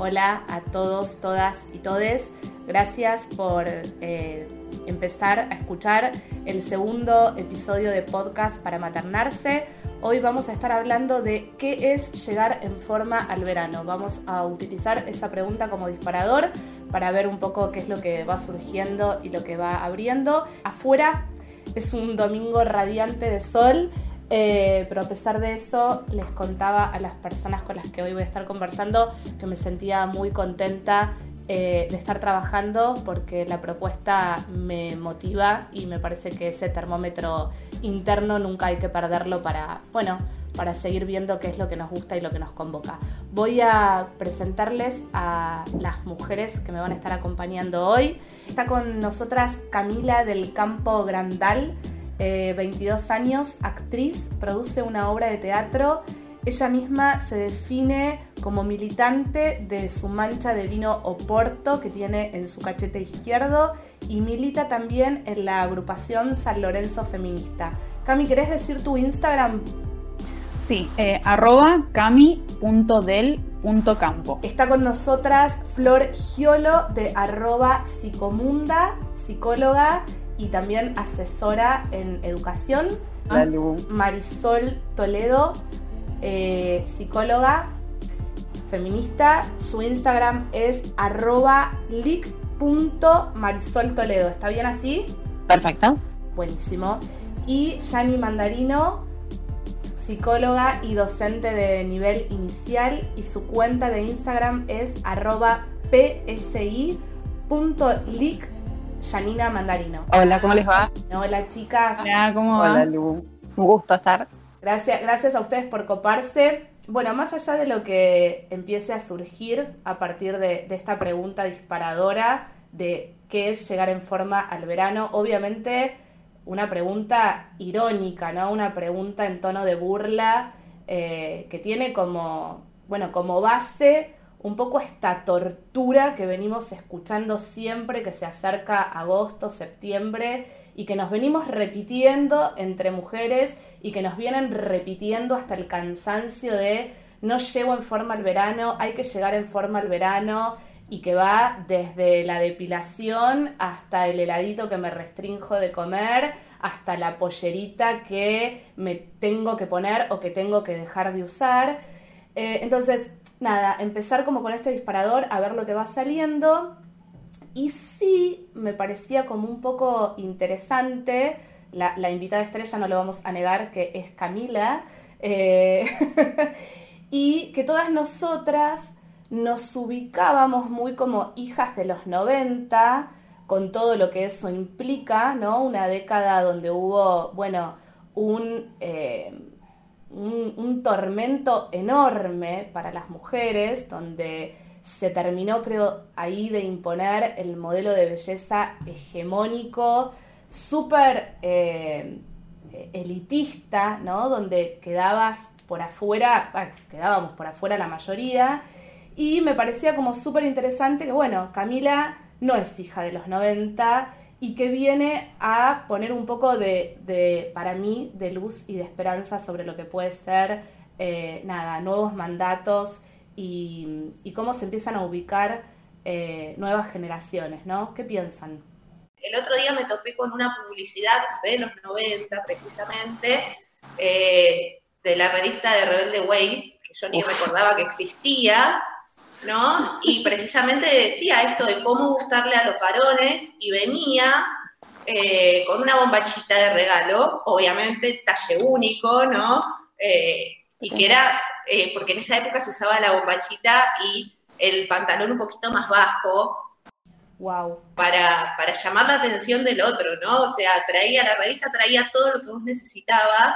Hola a todos, todas y todes. Gracias por eh, empezar a escuchar el segundo episodio de podcast para maternarse. Hoy vamos a estar hablando de qué es llegar en forma al verano. Vamos a utilizar esa pregunta como disparador para ver un poco qué es lo que va surgiendo y lo que va abriendo. Afuera es un domingo radiante de sol eh, pero a pesar de eso, les contaba a las personas con las que hoy voy a estar conversando que me sentía muy contenta eh, de estar trabajando porque la propuesta me motiva y me parece que ese termómetro interno nunca hay que perderlo para, bueno, para seguir viendo qué es lo que nos gusta y lo que nos convoca. Voy a presentarles a las mujeres que me van a estar acompañando hoy. Está con nosotras Camila del Campo Grandal. 22 eh, años, actriz, produce una obra de teatro. Ella misma se define como militante de su mancha de vino Oporto que tiene en su cachete izquierdo y milita también en la agrupación San Lorenzo Feminista. Cami, ¿querés decir tu Instagram? Sí, eh, arroba cami.del.campo. Está con nosotras Flor Giolo de arroba psicomunda, psicóloga y también asesora en educación. Marisol Toledo, eh, psicóloga feminista. Su Instagram es arroba Toledo. ¿Está bien así? Perfecto. Buenísimo. Y Yani Mandarino, psicóloga y docente de nivel inicial. Y su cuenta de Instagram es arroba psi.lic Janina Mandarino. Hola, ¿cómo les va? Hola, chicas. Hola, ¿cómo va? Hola, Lu. Un gusto estar. Gracias, gracias a ustedes por coparse. Bueno, más allá de lo que empiece a surgir a partir de, esta pregunta disparadora de qué es llegar en forma al verano, obviamente una pregunta irónica, ¿no? Una pregunta en tono de burla eh, que tiene como, bueno, como base un poco esta tortura que venimos escuchando siempre que se acerca agosto, septiembre y que nos venimos repitiendo entre mujeres y que nos vienen repitiendo hasta el cansancio de no llego en forma al verano, hay que llegar en forma al verano y que va desde la depilación hasta el heladito que me restrinjo de comer, hasta la pollerita que me tengo que poner o que tengo que dejar de usar. Eh, entonces, nada, empezar como con este disparador a ver lo que va saliendo. Y sí, me parecía como un poco interesante, la, invitada estrella no lo vamos a negar que es Camila, eh, y que todas nosotras nos ubicábamos muy como hijas de los 90, con todo lo que eso implica, ¿no? Una década donde hubo, bueno, un... Eh, un, tormento enorme para las mujeres, donde se terminó, creo, ahí de imponer el modelo de belleza hegemónico, súper eh, elitista, ¿no? Donde quedabas por afuera, quedábamos por afuera la mayoría, y me parecía como súper interesante que, bueno, Camila no es hija de los 90 y que viene a poner un poco de, para mí, de luz y de esperanza sobre lo que puede ser, eh, nada, nuevos mandatos y, cómo se empiezan a ubicar eh, nuevas generaciones, ¿no? ¿Qué piensan? El otro día me topé con una publicidad de los 90, precisamente, eh, de la revista de Rebelde Way, que yo ni recordaba que existía, ¿no? Y precisamente decía esto de cómo gustarle a los varones y venía eh, con una bombachita de regalo, obviamente talle único, ¿no? Eh, y que era, eh, porque en esa época se usaba la bombachita y el pantalón un poquito más bajo. Wow. Para, para llamar la atención del otro, ¿no? O sea, traía, la revista traía todo lo que vos necesitabas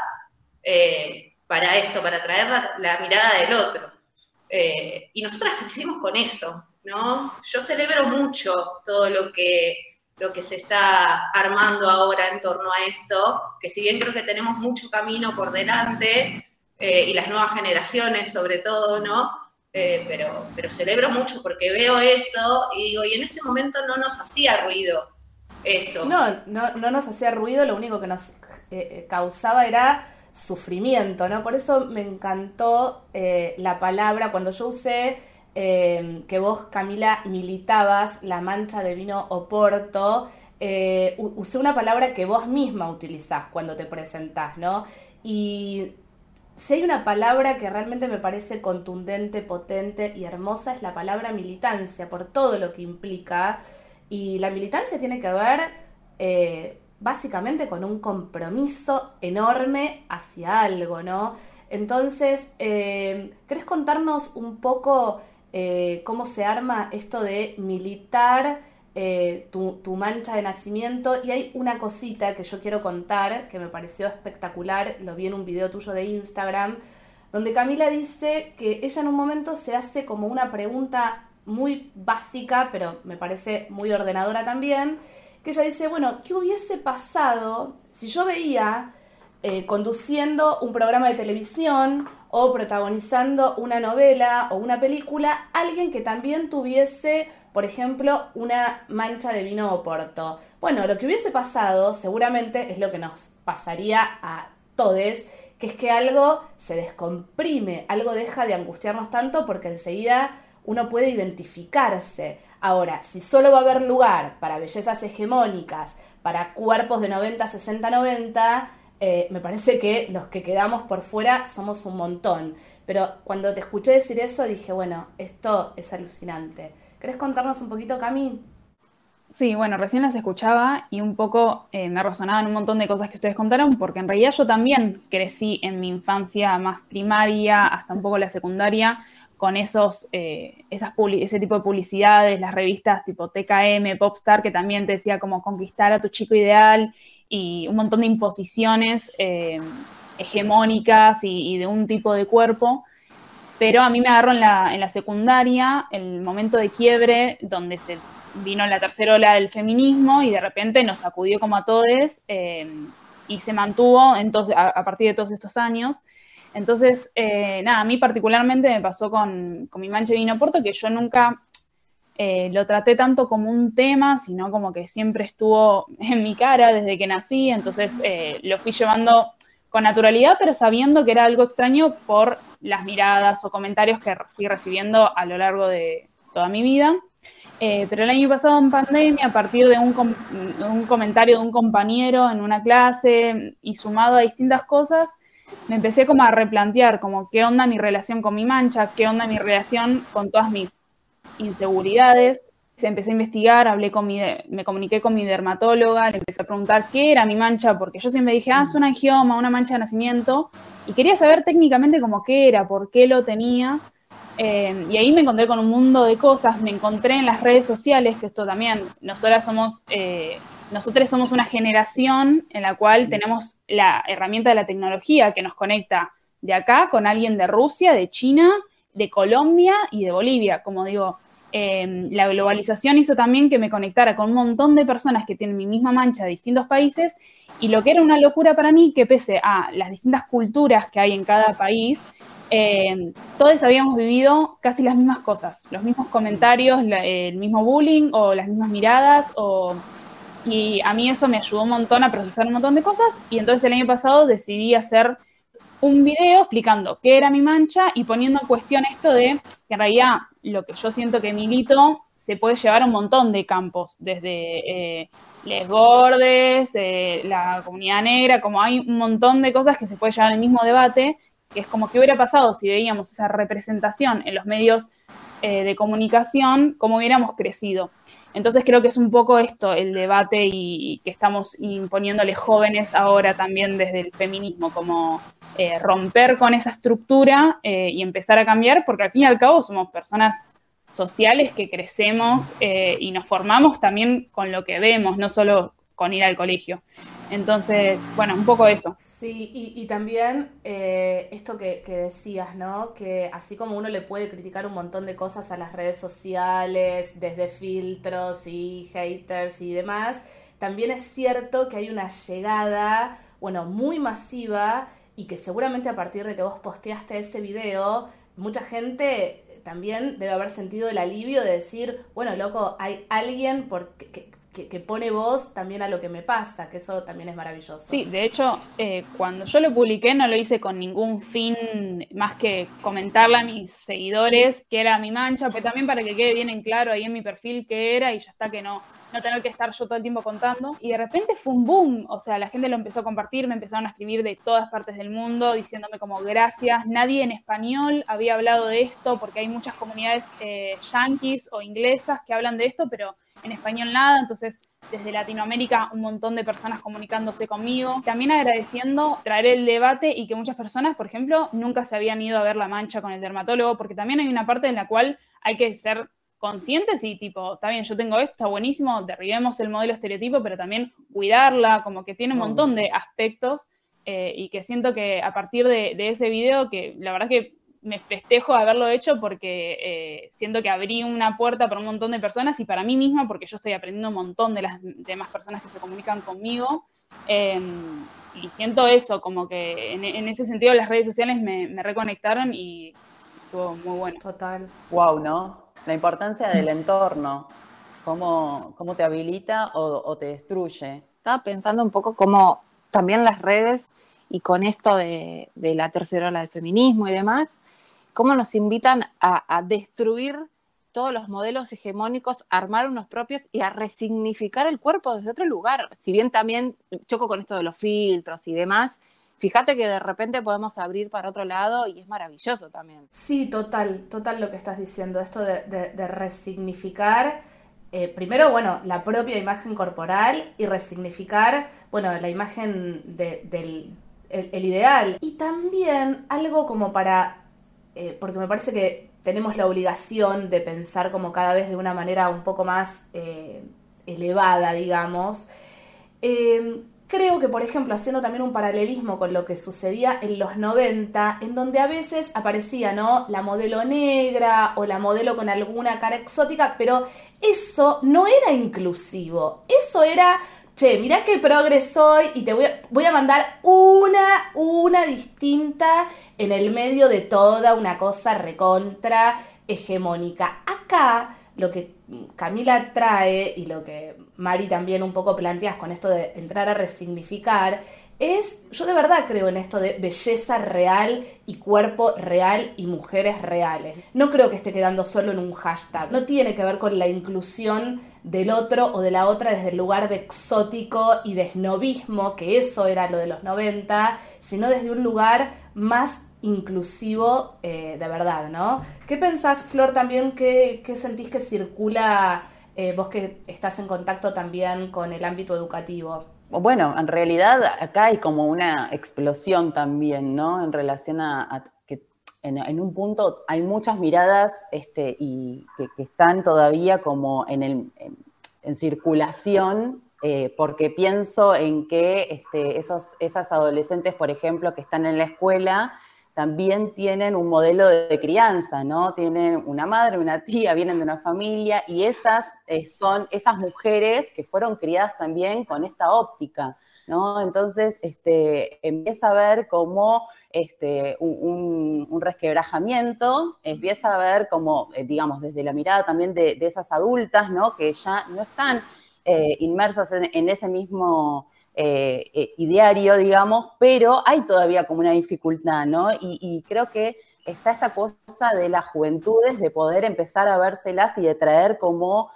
para esto, para atraer la mirada del otro. Eh, y nosotras crecimos con eso, ¿no? Yo celebro mucho todo lo que, lo que se está armando ahora en torno a esto, que si bien creo que tenemos mucho camino por delante, eh, y las nuevas generaciones sobre todo, ¿no? Eh, pero, pero celebro mucho porque veo eso y digo, y en ese momento no nos hacía ruido eso. No, no, no nos hacía ruido, lo único que nos causaba era sufrimiento, ¿no? Por eso me encantó eh, la palabra, cuando yo usé eh, que vos, Camila, militabas la mancha de vino Oporto. Eh, usé una palabra que vos misma utilizás cuando te presentás, ¿no? Y si hay una palabra que realmente me parece contundente, potente y hermosa, es la palabra militancia, por todo lo que implica. Y la militancia tiene que ver básicamente con un compromiso enorme hacia algo, ¿no? Entonces, eh, ¿querés contarnos un poco eh, cómo se arma esto de militar eh, tu, tu, mancha de nacimiento? Y hay una cosita que yo quiero contar que me pareció espectacular, lo vi en un video tuyo de Instagram, donde Camila dice que ella en un momento se hace como una pregunta muy básica, pero me parece muy ordenadora también, que ella dice, bueno, ¿qué hubiese pasado si yo veía eh, conduciendo un programa de televisión o protagonizando una novela o una película, alguien que también tuviese, por ejemplo, una mancha de vino o. Bueno, lo que hubiese pasado seguramente es lo que nos pasaría a todos, que es que algo se descomprime, algo deja de angustiarnos tanto porque enseguida uno puede identificarse. Ahora, si solo va a haber lugar para bellezas hegemónicas, para cuerpos de 90, 60, 90, eh, me parece que los que quedamos por fuera somos un montón. Pero cuando te escuché decir eso dije, bueno, esto es alucinante. ¿Querés contarnos un poquito, Cami? Sí, bueno, recién las escuchaba y un poco eh, me resonaban un montón de cosas que ustedes contaron, porque en realidad yo también crecí en mi infancia más primaria, hasta un poco la secundaria, con esos, eh, esas ese tipo de publicidades, las revistas tipo TKM, Popstar, que también te decía como conquistar a tu chico ideal y un montón de imposiciones eh, hegemónicas y, de un tipo de cuerpo. Pero a mí me agarró en la, en la secundaria el momento de quiebre donde se vino la tercera ola del feminismo y de repente nos sacudió como a todos eh, y se mantuvo entonces, a, partir de todos estos años. Entonces, eh, nada, a mí particularmente me pasó con, mi manche vino porto que yo nunca eh, lo traté tanto como un tema, sino como que siempre estuvo en mi cara desde que nací, entonces eh, lo fui llevando con naturalidad, pero sabiendo que era algo extraño por las miradas o comentarios que fui recibiendo a lo largo de toda mi vida. Eh, pero el año pasado en pandemia, a partir de un, un, comentario de un compañero en una clase y sumado a distintas cosas, me empecé como a replantear como qué onda mi relación con mi mancha, qué onda mi relación con todas mis inseguridades. Empecé a investigar, hablé con mi, me comuniqué con mi dermatóloga, le empecé a preguntar qué era mi mancha, porque yo siempre dije, ah, es un angioma, una mancha de nacimiento, y quería saber técnicamente cómo qué era, por qué lo tenía. Eh, y ahí me encontré con un mundo de cosas, me encontré en las redes sociales, que esto también, nosotras somos, eh, nosotros somos una generación en la cual tenemos la herramienta de la tecnología que nos conecta de acá con alguien de Rusia, de China, de Colombia y de Bolivia. Como digo, em, la globalización hizo también que me conectara con un montón de personas que tienen mi misma mancha de distintos países y lo que era una locura para mí, que pese a las distintas culturas que hay en cada país, em, todos habíamos vivido casi las mismas cosas, los mismos comentarios, el mismo bullying o las mismas miradas. Y a mí eso me ayudó un montón a procesar un montón de cosas y entonces el año pasado decidí hacer un video explicando qué era mi mancha y poniendo en cuestión esto de que en realidad lo que yo siento que milito se puede llevar a un montón de campos, desde eh, les gordes, eh, la comunidad negra, como hay un montón de cosas que se puede llevar al mismo debate, que es como que hubiera pasado si veíamos esa representación en los medios eh, de comunicación, cómo hubiéramos crecido. Entonces creo que es un poco esto el debate y, que estamos imponiéndole jóvenes ahora también desde el feminismo, como eh, romper con esa estructura eh, y empezar a cambiar, porque al fin y al cabo somos personas sociales que crecemos eh, y nos formamos también con lo que vemos, no solo con ir al colegio. Entonces, bueno, un poco eso. Sí, y, también eh, esto que, decías, ¿no? Que así como uno le puede criticar un montón de cosas a las redes sociales, desde filtros y haters y demás, también es cierto que hay una llegada, bueno, muy masiva y que seguramente a partir de que vos posteaste ese video, mucha gente también debe haber sentido el alivio de decir, bueno, loco, hay alguien porque, que, pone voz también a lo que me pasa, que eso también es maravilloso. Sí, de hecho, eh, cuando yo lo publiqué no lo hice con ningún fin más que comentarle a mis seguidores que era mi mancha, pero también para que quede bien en claro ahí en mi perfil qué era y ya está que no, no tener que estar yo todo el tiempo contando. Y de repente fue un boom, o sea, la gente lo empezó a compartir, me empezaron a escribir de todas partes del mundo diciéndome como gracias, nadie en español había hablado de esto porque hay muchas comunidades eh, yanquis o inglesas que hablan de esto, pero en español nada, entonces desde Latinoamérica un montón de personas comunicándose conmigo. También agradeciendo traer el debate y que muchas personas, por ejemplo, nunca se habían ido a ver la mancha con el dermatólogo, porque también hay una parte en la cual hay que ser conscientes y tipo, está bien, yo tengo esto, está buenísimo, derribemos el modelo estereotipo, pero también cuidarla, como que tiene un montón de aspectos eh, y que siento que a partir de, de ese video, que la verdad que me festejo haberlo hecho porque eh, siento que abrí una puerta para un montón de personas y para mí misma porque yo estoy aprendiendo un montón de las demás personas que se comunican conmigo. Em, y siento eso, como que en, ese sentido las redes sociales me, reconectaron y estuvo muy bueno. Total. Wow, ¿no? La importancia del entorno, cómo, cómo te habilita o, te destruye. Estaba pensando un poco cómo también las redes y con esto de, de la tercera ola del feminismo y demás, cómo nos invitan a, destruir todos los modelos hegemónicos, armar unos propios y a resignificar el cuerpo desde otro lugar. Si bien también choco con esto de los filtros y demás, fíjate que de repente podemos abrir para otro lado y es maravilloso también. Sí, total, total lo que estás diciendo, esto de, resignificar. Eh, primero, bueno, la propia imagen corporal y resignificar, bueno, la imagen del el ideal. Y también algo como para eh, porque me parece que tenemos la obligación de pensar como cada vez de una manera un poco más eh, elevada, digamos. Eh, creo que, por ejemplo, haciendo también un paralelismo con lo que sucedía en los 90, en donde a veces aparecía, ¿no? La modelo negra o la modelo con alguna cara exótica, pero eso no era inclusivo, eso era che, mirá qué progres soy y te voy a, voy a mandar una, una distinta en el medio de toda una cosa recontra hegemónica. Acá lo que Camila trae y lo que Mari también un poco planteas con esto de entrar a resignificar es, yo de verdad creo en esto de belleza real y cuerpo real y mujeres reales. No creo que esté quedando solo en un hashtag. No tiene que ver con la inclusión del otro o de la otra desde el lugar de exótico y de snobismo, que eso era lo de los 90, sino desde un lugar más inclusivo eh, de verdad, ¿no? ¿Qué pensás, Flor, también? ¿Qué, sentís que circula eh, vos que estás en contacto también con el ámbito educativo? Bueno, en realidad acá hay como una explosión también, ¿no? En relación a, en, un punto hay muchas miradas este, y que, están todavía como en, circulación, eh, porque pienso en que este, esos, esas adolescentes, por ejemplo, que están en la escuela, también tienen un modelo de crianza, ¿no? Tienen una madre, una tía, vienen de una familia y esas eh, son esas mujeres que fueron criadas también con esta óptica, ¿no? Entonces, este, empieza a ver como este, un, resquebrajamiento, empieza a ver como, eh, digamos, desde la mirada también de, esas adultas, ¿no? Que ya no están eh, inmersas en ese mismo eh, ideario, digamos, pero hay todavía como una dificultad, ¿no? Y, creo que está esta cosa de las juventudes de poder empezar a vérselas y de traer como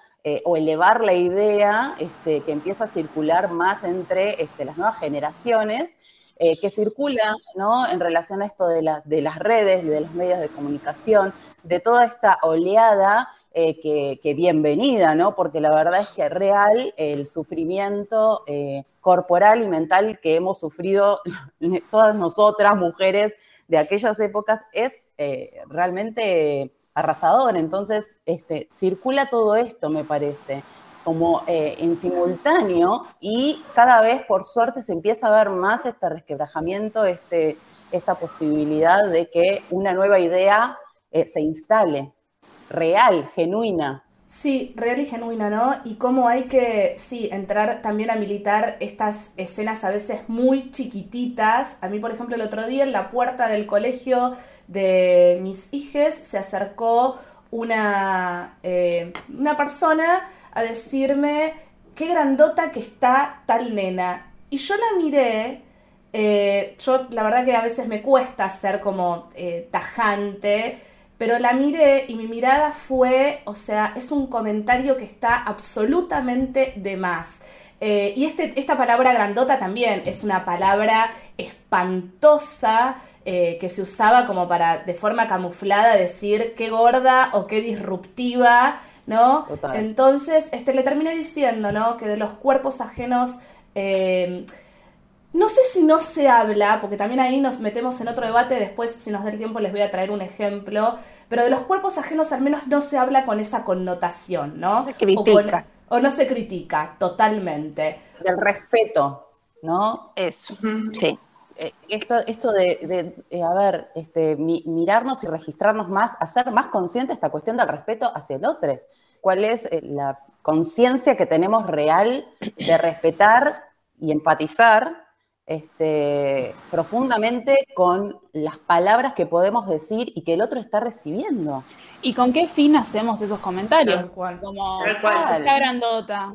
o elevar la idea este, que empieza a circular más entre este, las nuevas generaciones, que circula ¿no? en relación a esto de, de, las redes, de los medios de comunicación, de toda esta oleada que, bienvenida, ¿no? porque la verdad es que real el sufrimiento corporal y mental que hemos sufrido todas nosotras, mujeres de aquellas épocas, es eh, realmente arrasador. Entonces, este, circula todo esto, me parece, como eh, en simultáneo y cada vez, por suerte, se empieza a ver más este resquebrajamiento, este, esta posibilidad de que una nueva idea eh, se instale, real, genuina, Sí, real y genuina, ¿no? Y cómo hay que, sí, entrar también a militar estas escenas a veces muy chiquititas. A mí, por ejemplo, el otro día en la puerta del colegio de mis hijes se acercó una, eh, una persona a decirme, qué grandota que está tal nena. Y yo la miré, eh, yo la verdad que a veces me cuesta ser como eh, tajante, pero la miré y mi mirada fue, o sea, es un comentario que está absolutamente de más. Eh, y este, esta palabra grandota también es una palabra espantosa que se usaba como para, de forma camuflada, decir qué gorda o qué disruptiva, ¿no? Entonces, este, le terminé diciendo, ¿no? Que de los cuerpos ajenos no sé si no se habla, porque también ahí nos metemos en otro debate, después si nos da el tiempo les voy a traer un ejemplo, pero de los cuerpos ajenos al menos no se habla con esa connotación, ¿no? No se critica. O, no se critica, totalmente. Del respeto, ¿no? Eso, sí. Eh, esto, esto de, eh, a ver, este, mirarnos y registrarnos más, hacer más consciente esta cuestión del respeto hacia el otro. ¿Cuál es eh, la conciencia que tenemos real de respetar y empatizar este, profundamente con las palabras que podemos decir y que el otro está recibiendo. ¿Y con qué fin hacemos esos comentarios? Tal cual. Como, Tal cual. "Ah, está grandota.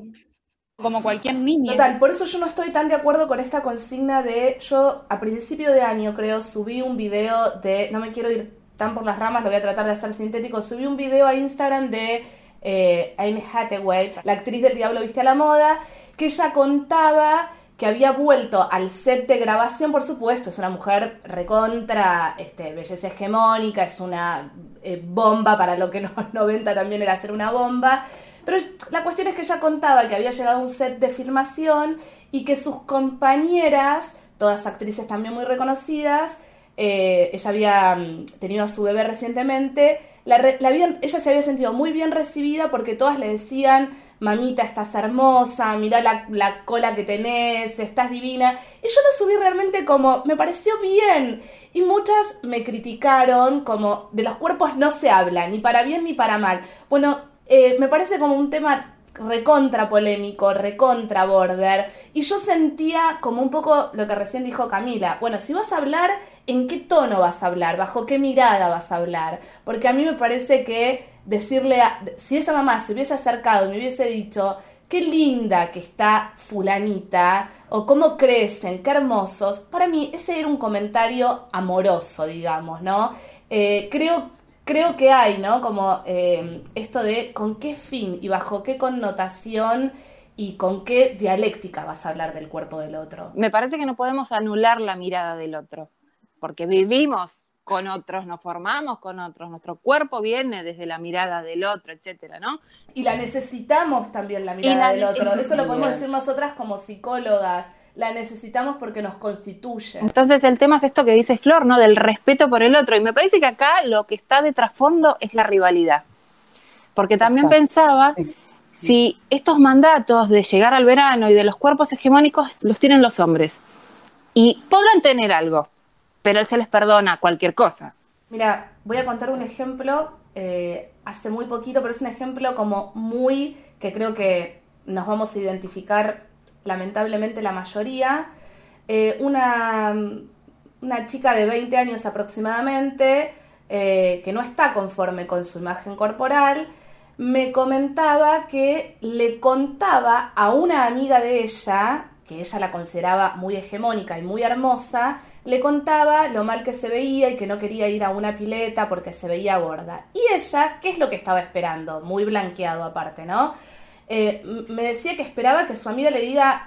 Como cualquier niña. Total, por eso yo no estoy tan de acuerdo con esta consigna de, yo a principio de año creo, subí un video de, no me quiero ir tan por las ramas, lo voy a tratar de hacer sintético, subí un video a Instagram de eh, Hathaway, la actriz del Diablo Viste a la Moda, que ella contaba que había vuelto al set de grabación, por supuesto, es una mujer recontra, este, belleza hegemónica, es una eh, bomba para lo que en los 90 también era ser una bomba. Pero la cuestión es que ella contaba que había llegado a un set de filmación y que sus compañeras, todas actrices también muy reconocidas, eh, ella había mm, tenido a su bebé recientemente, la la habían- ella se había sentido muy bien recibida porque todas le decían, mamita, estás hermosa, mirá la, la cola que tenés, estás divina. Y yo lo subí realmente como, me pareció bien. Y muchas me criticaron como, de los cuerpos no se habla, ni para bien ni para mal. Bueno, eh, me parece como un tema recontra polémico, recontra border, y yo sentía como un poco lo que recién dijo Camila, bueno, si vas a hablar, ¿en qué tono vas a hablar? ¿Bajo qué mirada vas a hablar? Porque a mí me parece que decirle, a, si esa mamá se hubiese acercado y me hubiese dicho, qué linda que está fulanita, o cómo crecen, qué hermosos, para mí ese era un comentario amoroso, digamos, ¿no? Eh, creo creo que hay, ¿no? Como eh, esto de con qué fin y bajo qué connotación y con qué dialéctica vas a hablar del cuerpo del otro. Me parece que no podemos anular la mirada del otro, porque vivimos con otros, nos formamos con otros, nuestro cuerpo viene desde la mirada del otro, etcétera, ¿no? Y la necesitamos también la mirada la del otro. Eso lo podemos decir nosotras como psicólogas. La necesitamos porque nos constituye. Entonces el tema es esto que dice Flor, ¿no? Del respeto por el otro. Y me parece que acá lo que está de trasfondo es la rivalidad. Porque también Exacto. pensaba, Sí. si estos mandatos de llegar al verano y de los cuerpos hegemónicos los tienen los hombres. Y podrán tener algo, pero él se les perdona cualquier cosa. Mira, voy a contar un ejemplo eh, hace muy poquito, pero es un ejemplo como muy que creo que nos vamos a identificar lamentablemente la mayoría. Eh, una, una chica de 20 años aproximadamente, eh, que no está conforme con su imagen corporal, me comentaba que le contaba a una amiga de ella, que ella la consideraba muy hegemónica y muy hermosa, le contaba lo mal que se veía y que no quería ir a una pileta porque se veía gorda. Y ella, ¿qué es lo que estaba esperando? Muy blanqueado aparte, ¿no? Eh, me decía que esperaba que su amiga le diga,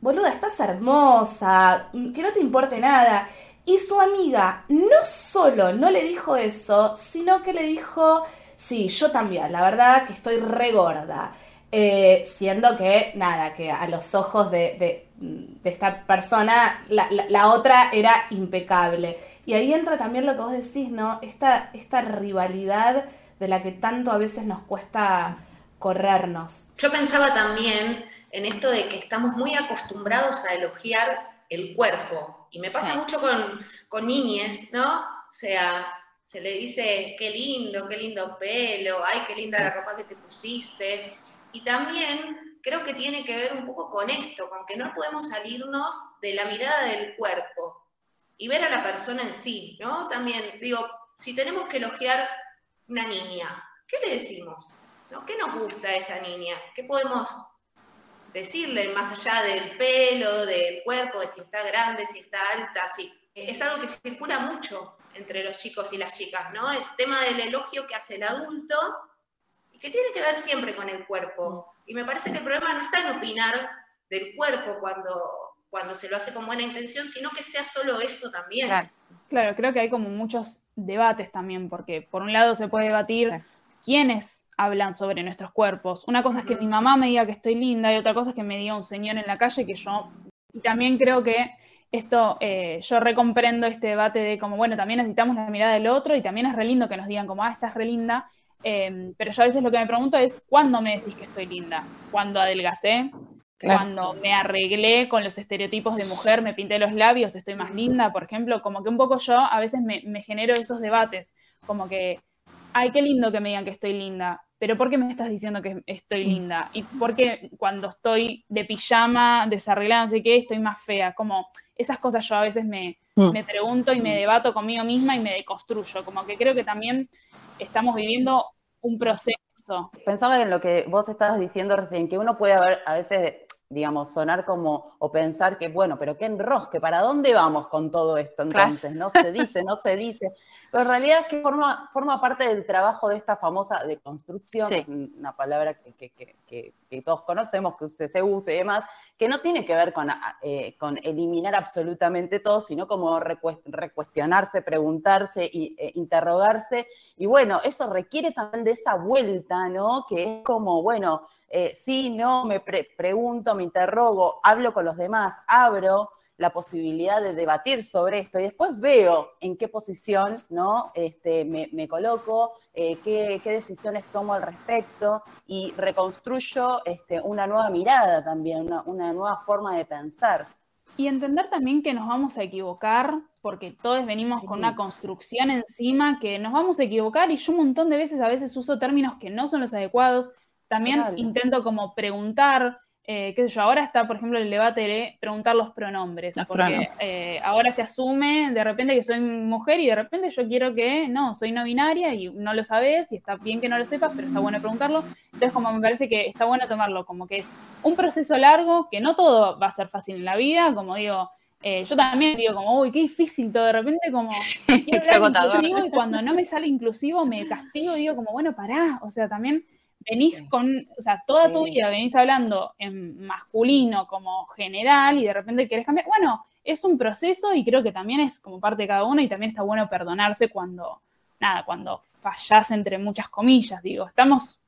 boluda, estás hermosa, que no te importe nada. Y su amiga no solo no le dijo eso, sino que le dijo, sí, yo también, la verdad que estoy re gorda. Eh, siendo que, nada, que a los ojos de, de esta persona, la, la- la otra era impecable. Y ahí entra también lo que vos decís, ¿no? Esta, esta rivalidad de la que tanto a veces nos cuesta corrernos. Yo pensaba también en esto de que estamos muy acostumbrados a elogiar el cuerpo. Y me pasa Sí. mucho con, con niñes, ¿no? O sea, se le dice, qué lindo, qué lindo pelo, ay, qué linda la ropa que te pusiste. Y también creo que tiene que ver un poco con esto, con que no podemos salirnos de la mirada del cuerpo y ver a la persona en sí, ¿no? También, digo, si tenemos que elogiar una niña, ¿qué le decimos? ¿No? ¿Qué nos gusta esa niña? ¿Qué podemos decirle, más allá del pelo, del cuerpo, de si está grande, si está alta, si es algo que circula mucho entre los chicos y las chicas, ¿no? El tema del elogio que hace el adulto y que tiene que ver siempre con el cuerpo. Y me parece que el problema no está en opinar del cuerpo cuando, cuando se lo hace con buena intención, sino que sea solo eso también. Claro. creo que hay como muchos debates también, porque por un lado se puede debatir quiénes hablan sobre nuestros cuerpos. Una cosa es que mi mamá me diga que estoy linda y otra cosa es que me diga un señor en la calle que yo... Y también creo que esto, eh, yo recomprendo este debate de como, bueno, también necesitamos la mirada del otro y también es re lindo que nos digan como, ah, estás re linda, em, pero yo a veces lo que me pregunto es, ¿cuándo me decís que estoy linda? ¿Cuándo adelgacé? Cuando me arreglé con los estereotipos de mujer, me pinté los labios, estoy más linda, por ejemplo, como que un poco yo a veces me, me genero esos debates, como que, ay, qué lindo que me digan que estoy linda, pero ¿por qué me estás diciendo que estoy mm. linda? ¿Y por qué cuando estoy de pijama, desarreglada, no sé qué, estoy más fea? Como esas cosas yo a veces me, mm. me pregunto y me debato conmigo misma y me deconstruyo. Como que creo que también estamos viviendo un proceso. Pensaba en lo que vos estabas diciendo recién, que uno puede haber a veces digamos, sonar como, o pensar que, bueno, pero qué enrosque, ¿para dónde vamos con todo esto entonces? No se dice, no se dice. Pero en realidad es que forma, forma parte del trabajo de esta famosa deconstrucción, una palabra que, que, todos conocemos, que se, use y demás, que no tiene que ver con, eh, con eliminar absolutamente todo, sino como recuestionarse, preguntarse, y, eh, interrogarse. Y bueno, eso requiere también de esa vuelta, ¿no? Que es como, bueno, eh, sí, no, me pregunto, me interrogo, hablo con los demás, abro la posibilidad de debatir sobre esto y después veo en qué posición ¿no? este, me, coloco, eh, qué, decisiones tomo al respecto y reconstruyo este, una nueva mirada también, una, nueva forma de pensar. Y entender también que nos vamos a equivocar, porque todos venimos con una construcción encima, que nos vamos a equivocar y yo un montón de veces a veces uso términos que no son los adecuados, también intento como preguntar, eh, qué sé yo, ahora está, por ejemplo, el debate de preguntar los pronombres, porque eh, ahora se asume de repente que soy mujer y de repente yo quiero que, no, soy no binaria y no lo sabes y está bien que no lo sepas, pero está bueno preguntarlo. Entonces, como me parece que está bueno tomarlo como que es un proceso largo, que no todo va a ser fácil en la vida, como digo, eh, yo también digo como, uy, qué difícil todo, de repente como, quiero inclusivo y cuando no me sale inclusivo me castigo, digo como, bueno, pará, o sea, también venís con, o sea, toda tu vida venís hablando en masculino como general y de repente querés cambiar. Bueno, es un proceso y creo que también es como parte de cada uno y también está bueno perdonarse cuando, nada, cuando fallás entre muchas comillas, digo, estamos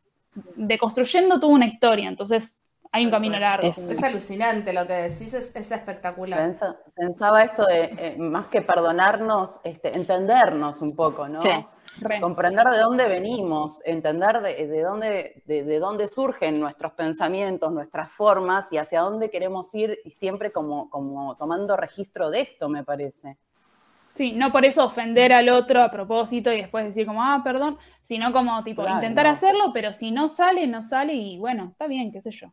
deconstruyendo toda una historia, entonces hay un camino largo. Es, alucinante lo que decís, es, espectacular. pensaba esto de, eh, más que perdonarnos, este, entendernos un poco, ¿no? Sí. Comprender de dónde venimos, entender de, dónde, de, dónde surgen nuestros pensamientos, nuestras formas y hacia dónde queremos ir y siempre como, como tomando registro de esto, me parece. Sí, no por eso ofender al otro a propósito y después decir como, ah, perdón, sino como tipo intentar hacerlo, pero si no sale, no sale y bueno, está bien, qué sé yo.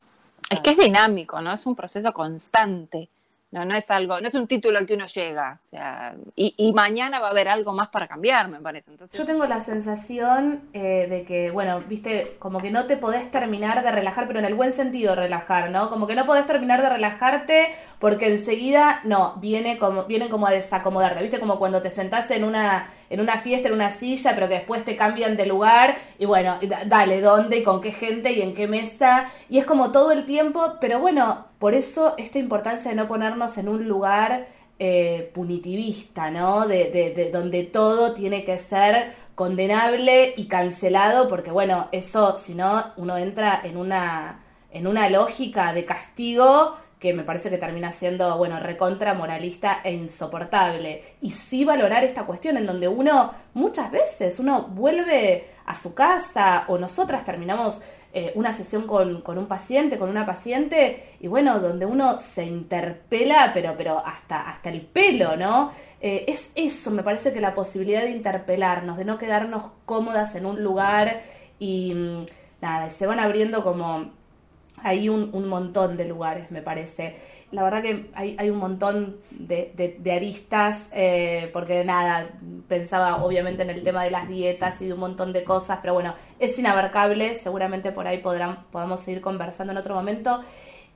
Es que es dinámico, ¿no? Es un proceso constante. No, no es algo, no es un título al que uno llega. O sea, y, mañana va a haber algo más para cambiar, me parece. Entonces... Yo tengo la sensación eh, de que, bueno, viste, como que no te podés terminar de relajar, pero en el buen sentido relajar, ¿no? Como que no podés terminar de relajarte porque enseguida, no, viene como, vienen como a desacomodarte, viste, como cuando te sentás en una en una fiesta, en una silla, pero que después te cambian de lugar y bueno, dale, ¿dónde y con qué gente y en qué mesa? Y es como todo el tiempo, pero bueno, por eso esta importancia de no ponernos en un lugar eh, punitivista, ¿no? De, de, de, donde todo tiene que ser condenable y cancelado, porque bueno, eso, si no, uno entra en una, en una lógica de castigo que me parece que termina siendo, bueno, recontra moralista e insoportable. Y sí valorar esta cuestión en donde uno, muchas veces, uno vuelve a su casa o nosotras terminamos eh, una sesión con, un paciente, con una paciente, y bueno, donde uno se interpela, pero, pero hasta, hasta el pelo, ¿no? Eh, es eso, me parece que la posibilidad de interpelarnos, de no quedarnos cómodas en un lugar y mm, nada, se van abriendo como hay un, un, montón de lugares, me parece. La verdad que hay, hay un montón de, de, aristas, eh, porque nada, pensaba obviamente en el tema de las dietas y de un montón de cosas, pero bueno, es inabarcable, seguramente por ahí podrán, podamos seguir conversando en otro momento.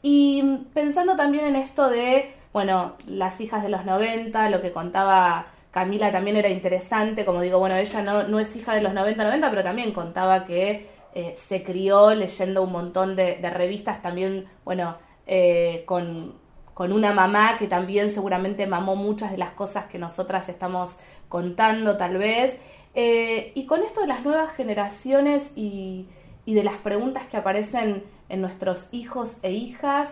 Y pensando también en esto de, bueno, las hijas de los 90, lo que contaba Camila también era interesante, como digo, bueno, ella no, no es hija de los 90-90, pero también contaba que eh, se crió leyendo un montón de, revistas, también, bueno, eh, con, con, una mamá que también seguramente mamó muchas de las cosas que nosotras estamos contando tal vez. Eh, y con esto de las nuevas generaciones y, y, de las preguntas que aparecen en nuestros hijos e hijas,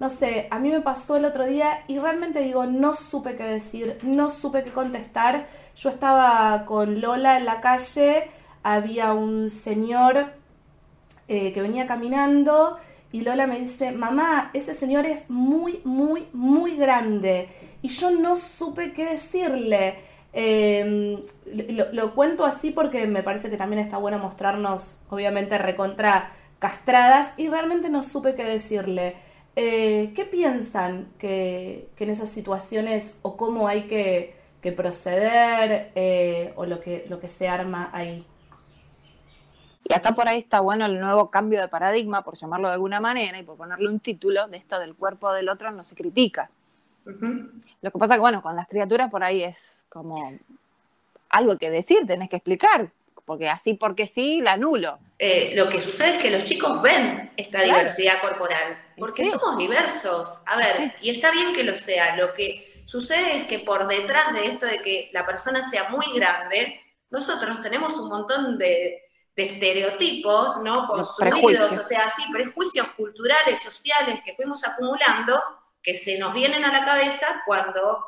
no sé, a mí me pasó el otro día y realmente digo, no supe qué decir, no supe qué contestar. Yo estaba con Lola en la calle, había un señor eh, que venía caminando y Lola me dice, mamá, ese señor es muy, muy, muy grande. Y yo no supe qué decirle. Em, lo, cuento así porque me parece que también está bueno mostrarnos, obviamente, recontra castradas y realmente no supe qué decirle. Eh, ¿Qué piensan que, en esas situaciones o cómo hay que, proceder eh, o lo que, lo que se arma ahí? Y acá por ahí está bueno el nuevo cambio de paradigma, por llamarlo de alguna manera, y por ponerle un título de esto del cuerpo del otro no se critica. Lo que pasa que, bueno, con las criaturas por ahí es como algo que decir, tenés que explicar porque así porque sí, la anulo. Eh, lo que sucede es que los chicos ven esta diversidad corporal, porque somos diversos. A ver, y está bien que lo sea. Lo que sucede es que por detrás de esto de que la persona sea muy grande, nosotros tenemos un montón de, estereotipos, ¿no? Construidos, o sea, sí, prejuicios culturales, sociales que fuimos acumulando, que se nos vienen a la cabeza cuando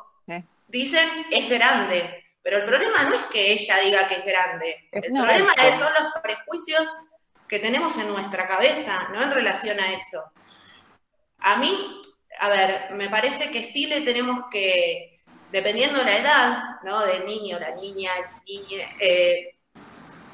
dicen es grande. Pero el problema no es que ella diga que es grande. El problema son los prejuicios que tenemos en nuestra cabeza, ¿no? En relación a eso. A mí, a ver, me parece que sí le tenemos que, dependiendo de la edad, ¿no? Del niño, la niña, niña, eh,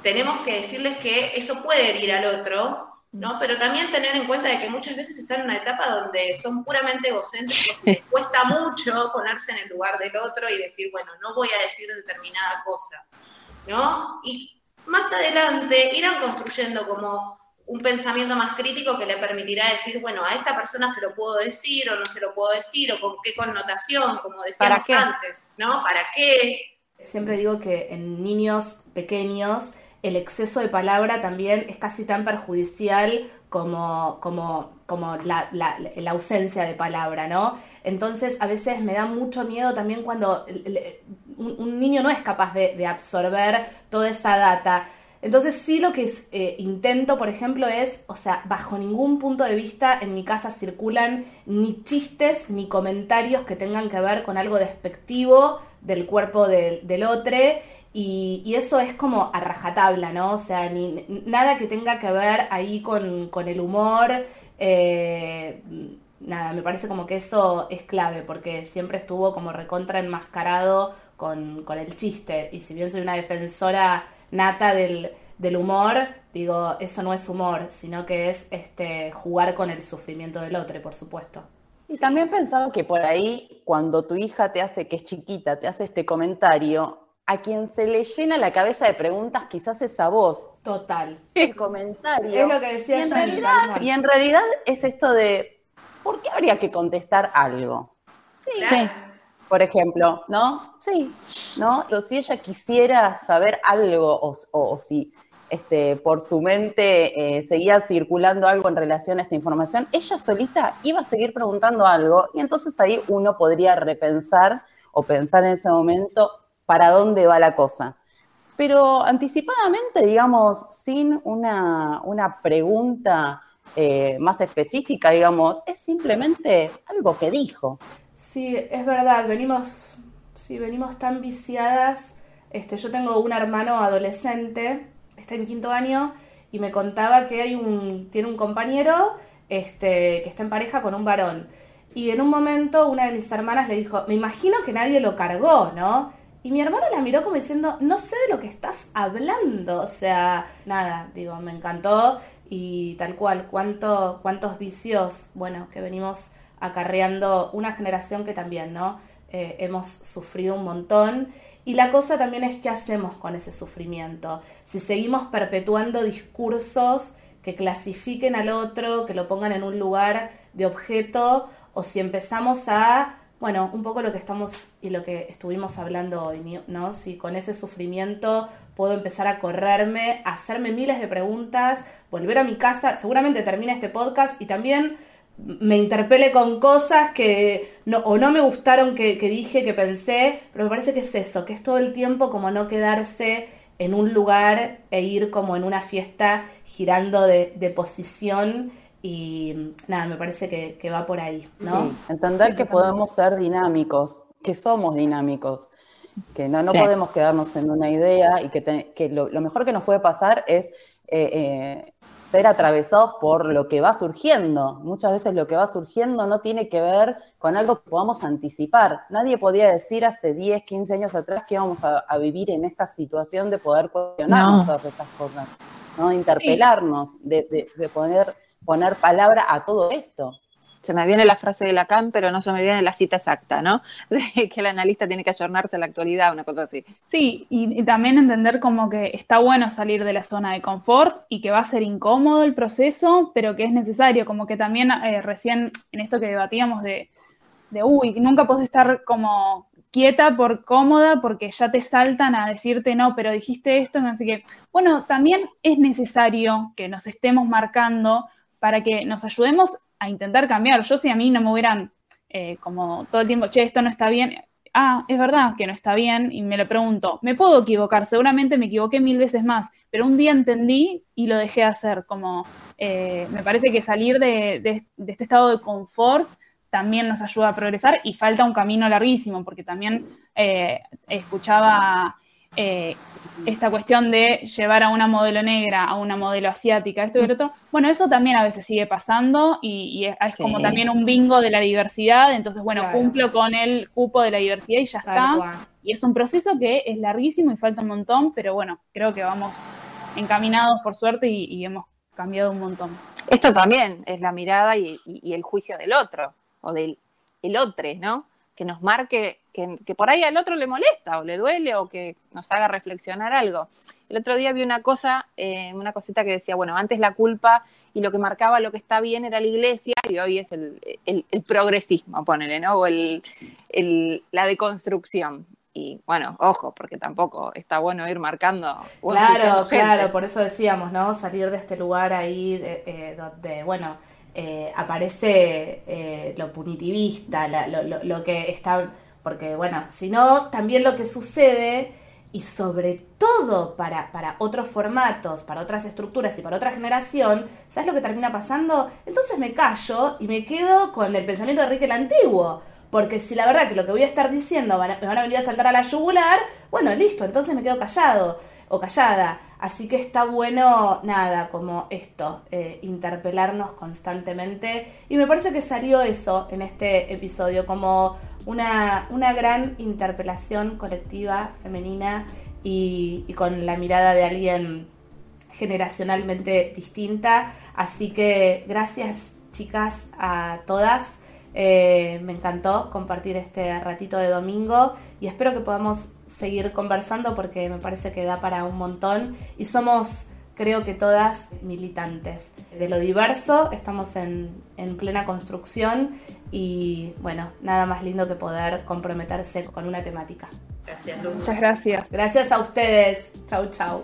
tenemos que decirles que eso puede herir al otro, ¿no? Pero también tener en cuenta de que muchas veces están en una etapa donde son puramente egocéntricos y les cuesta mucho ponerse en el lugar del otro y decir, bueno, no voy a decir determinada cosa, ¿no? Y más adelante irán construyendo como un pensamiento más crítico que le permitirá decir, bueno, a esta persona se lo puedo decir o no se lo puedo decir o con qué connotación, como decíamos antes, ¿no? ¿Para qué? Siempre digo que en niños pequeños el exceso de palabra también es casi tan perjudicial como, como, como la, la, ausencia de palabra, ¿no? Entonces a veces me da mucho miedo también cuando un, niño no es capaz de, absorber toda esa data. Entonces sí lo que eh, intento, por ejemplo, es, o sea, bajo ningún punto de vista en mi casa circulan ni chistes ni comentarios que tengan que ver con algo despectivo del cuerpo del, del otro y, eso es como a rajatabla, ¿no? O sea, ni, nada que tenga que ver ahí con, el humor. Eh, nada, me parece como que eso es clave, porque siempre estuvo como recontra enmascarado con, con el chiste. Y si bien soy una defensora nata del, del humor, digo, eso no es humor, sino que es este jugar con el sufrimiento del otro, por supuesto. Y también pensaba que por ahí, cuando tu hija te hace, que es chiquita, te hace este comentario, a quien se le llena la cabeza de preguntas quizás es a vos. Total. El comentario. Es lo que decía y en, realidad, y en realidad es esto de, ¿por qué habría que contestar algo? Sí. sí. Por ejemplo, ¿no? Sí, ¿no? O si ella quisiera saber algo o, si este, por su mente eh, seguía circulando algo en relación a esta información, ella solita iba a seguir preguntando algo y entonces ahí uno podría repensar o pensar en ese momento para dónde va la cosa. Pero anticipadamente, digamos, sin una, pregunta eh, más específica, digamos, es simplemente algo que dijo. Sí, es verdad, venimos, sí, venimos tan viciadas. Este, yo tengo un hermano adolescente, está en quinto año, y me contaba que hay un, tiene un compañero este, que está en pareja con un varón. Y en un momento una de mis hermanas le dijo, me imagino que nadie lo cargó, ¿no? Y mi hermano la miró como diciendo, no sé de lo que estás hablando. O sea, nada, digo, me encantó y tal cual, ¿cuánto, cuántos vicios, bueno, que venimos acarreando una generación que también, ¿no? Eh, hemos sufrido un montón. Y la cosa también es qué hacemos con ese sufrimiento. Si seguimos perpetuando discursos que clasifiquen al otro, que lo pongan en un lugar de objeto, o si empezamos a, bueno, un poco lo que estamos y lo que estuvimos hablando hoy, ¿no? Si con ese sufrimiento puedo empezar a correrme, a hacerme miles de preguntas, volver a mi casa, seguramente termine este podcast y también me interpele con cosas que no, o no me gustaron que, dije, que pensé, pero me parece que es eso, que es todo el tiempo como no quedarse en un lugar e ir como en una fiesta girando de posición y nada, me parece que, que va por ahí, ¿no? Sí, entender que podemos ser dinámicos, que somos dinámicos, que no, no podemos quedarnos en una idea y que, que lo, lo, mejor que nos puede pasar es eh, eh, ser atravesados por lo que va surgiendo. Muchas veces lo que va surgiendo no tiene que ver con algo que podamos anticipar. Nadie podía decir hace 10, 15 años atrás que íbamos a, a vivir en esta situación de poder cuestionarnos no. todas estas cosas, ¿no? de interpelarnos, sí. de, de, de poner, poner palabra a todo esto se me viene la frase de Lacan, pero no se me viene la cita exacta, ¿no? De que el analista tiene que ayornarse a la actualidad, una cosa así. Sí, y, y, también entender como que está bueno salir de la zona de confort y que va a ser incómodo el proceso, pero que es necesario, como que también eh, recién en esto que debatíamos de, de, uy, nunca puedes estar como quieta por cómoda porque ya te saltan a decirte no, pero dijiste esto, así que, bueno, también es necesario que nos estemos marcando para que nos ayudemos a intentar cambiar. Yo si a mí no me hubieran eh, como todo el tiempo, che, esto no está bien, ah, es verdad que no está bien y me lo pregunto, me puedo equivocar, seguramente me equivoqué mil veces más, pero un día entendí y lo dejé hacer, como eh, me parece que salir de, este estado de confort también nos ayuda a progresar y falta un camino larguísimo, porque también eh, escuchaba eh, esta cuestión de llevar a una modelo negra a una modelo asiática, esto y lo otro, bueno, eso también a veces sigue pasando y, y es, sí. como también un bingo de la diversidad, entonces, bueno, claro. cumplo con el cupo de la diversidad y ya Tal está. Cual. Y es un proceso que es larguísimo y falta un montón, pero bueno, creo que vamos encaminados por suerte y, y hemos cambiado un montón. Esto también es la mirada y, y el juicio del otro, o del el otro, ¿no? que nos marque, que, que, por ahí al otro le molesta o le duele o que nos haga reflexionar algo. El otro día vi una cosa, eh, una cosita que decía, bueno, antes la culpa y lo que marcaba lo que está bien era la iglesia y hoy es el, el, el progresismo, ponele, ¿no? O el, la deconstrucción. Y bueno, ojo, porque tampoco está bueno ir marcando. Claro, claro, por eso decíamos, ¿no? Salir de este lugar ahí de, eh, donde, bueno, eh, aparece eh, lo punitivista, la, lo, lo, lo, que está, porque bueno, si no, también lo que sucede, y sobre todo para, para otros formatos, para otras estructuras y para otra generación, ¿sabes lo que termina pasando? Entonces me callo y me quedo con el pensamiento de Enrique el Antiguo. Porque si la verdad que lo que voy a estar diciendo me van a venir a saltar a la yugular, bueno, listo, entonces me quedo callado o callada. Así que está bueno, nada, como esto, eh, interpelarnos constantemente. Y me parece que salió eso en este episodio, como una, una gran interpelación colectiva, femenina y, con la mirada de alguien generacionalmente distinta. Así que gracias chicas a todas. Eh, me encantó compartir este ratito de domingo y espero que podamos seguir conversando porque me parece que da para un montón y somos creo que todas militantes de lo diverso, estamos en, en, plena construcción y bueno, nada más lindo que poder comprometerse con una temática. Gracias, Lu. Muchas gracias. Gracias a ustedes. Chau, chau.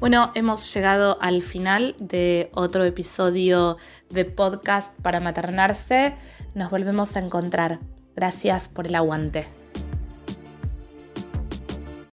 Bueno, hemos llegado al final de otro episodio de podcast para maternarse. Nos volvemos a encontrar. Gracias por el aguante.